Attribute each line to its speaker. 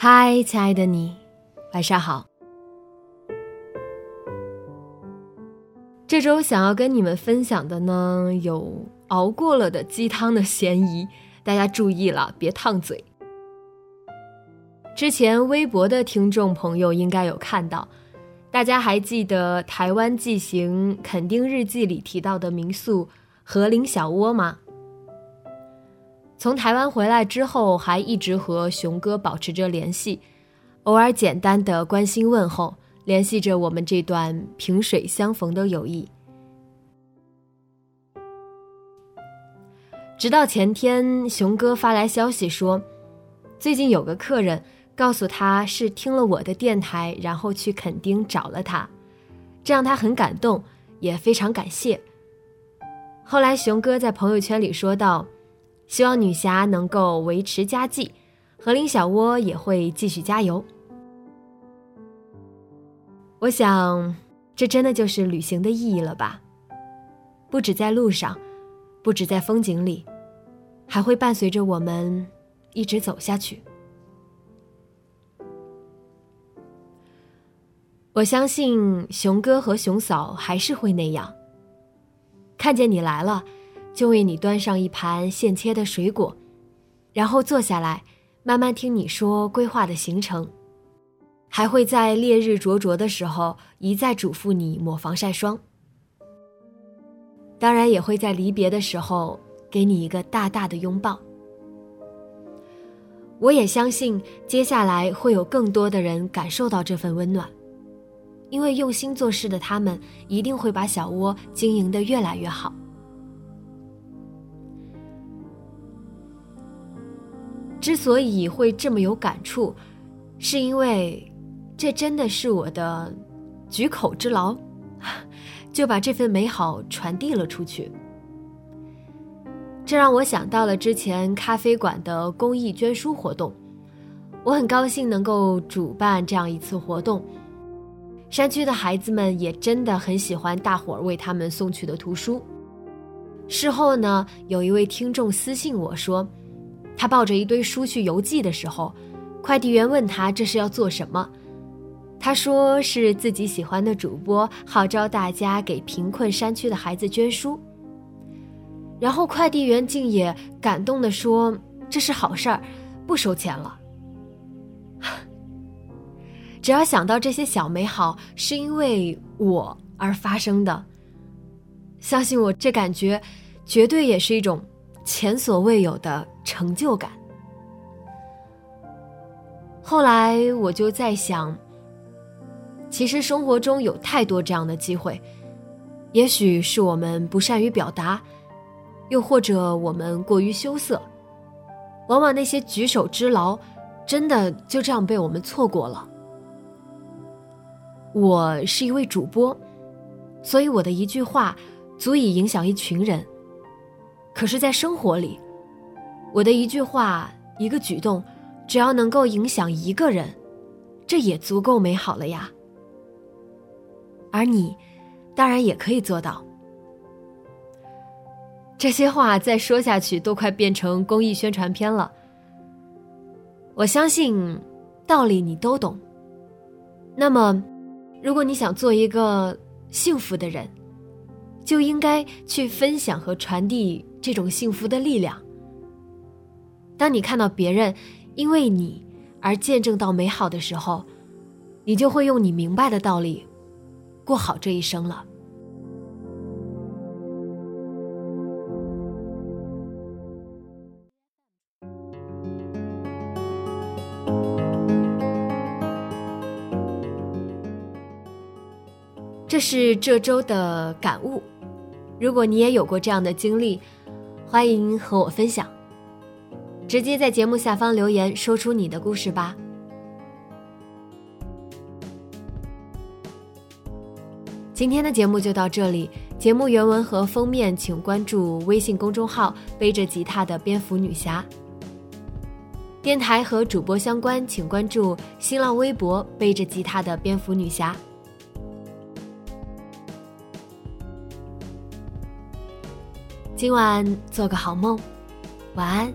Speaker 1: 嗨，亲爱的你，晚上好。这周想要跟你们分享的呢，有熬过了的鸡汤的嫌疑，大家注意了，别烫嘴。之前微博的听众朋友应该有看到，大家还记得《台湾纪行垦丁日记》里提到的民宿和林小窝吗？从台湾回来之后，还一直和熊哥保持着联系，偶尔简单的关心问候，联系着我们这段萍水相逢的友谊。直到前天，熊哥发来消息说，最近有个客人告诉他是听了我的电台，然后去垦丁找了他，这让他很感动，也非常感谢。后来，熊哥在朋友圈里说道。希望女侠能够维持家计，和林小窝也会继续加油。我想，这真的就是旅行的意义了吧？不止在路上，不止在风景里，还会伴随着我们一直走下去。我相信熊哥和熊嫂还是会那样，看见你来了。就为你端上一盘现切的水果，然后坐下来，慢慢听你说规划的行程，还会在烈日灼灼的时候一再嘱咐你抹防晒霜。当然，也会在离别的时候给你一个大大的拥抱。我也相信，接下来会有更多的人感受到这份温暖，因为用心做事的他们一定会把小窝经营的越来越好。之所以会这么有感触，是因为这真的是我的举口之劳，就把这份美好传递了出去。这让我想到了之前咖啡馆的公益捐书活动，我很高兴能够主办这样一次活动。山区的孩子们也真的很喜欢大伙儿为他们送去的图书。事后呢，有一位听众私信我说。他抱着一堆书去邮寄的时候，快递员问他这是要做什么，他说是自己喜欢的主播号召大家给贫困山区的孩子捐书。然后快递员竟也感动的说这是好事儿，不收钱了。只要想到这些小美好是因为我而发生的，相信我这感觉绝对也是一种前所未有的。成就感。后来我就在想，其实生活中有太多这样的机会，也许是我们不善于表达，又或者我们过于羞涩，往往那些举手之劳，真的就这样被我们错过了。我是一位主播，所以我的一句话足以影响一群人。可是，在生活里，我的一句话，一个举动，只要能够影响一个人，这也足够美好了呀。而你，当然也可以做到。这些话再说下去，都快变成公益宣传片了。我相信，道理你都懂。那么，如果你想做一个幸福的人，就应该去分享和传递这种幸福的力量。当你看到别人因为你而见证到美好的时候，你就会用你明白的道理，过好这一生了。这是这周的感悟。如果你也有过这样的经历，欢迎和我分享。直接在节目下方留言，说出你的故事吧。今天的节目就到这里，节目原文和封面请关注微信公众号“背着吉他的蝙蝠女侠”。电台和主播相关，请关注新浪微博“背着吉他的蝙蝠女侠”。今晚做个好梦，晚安。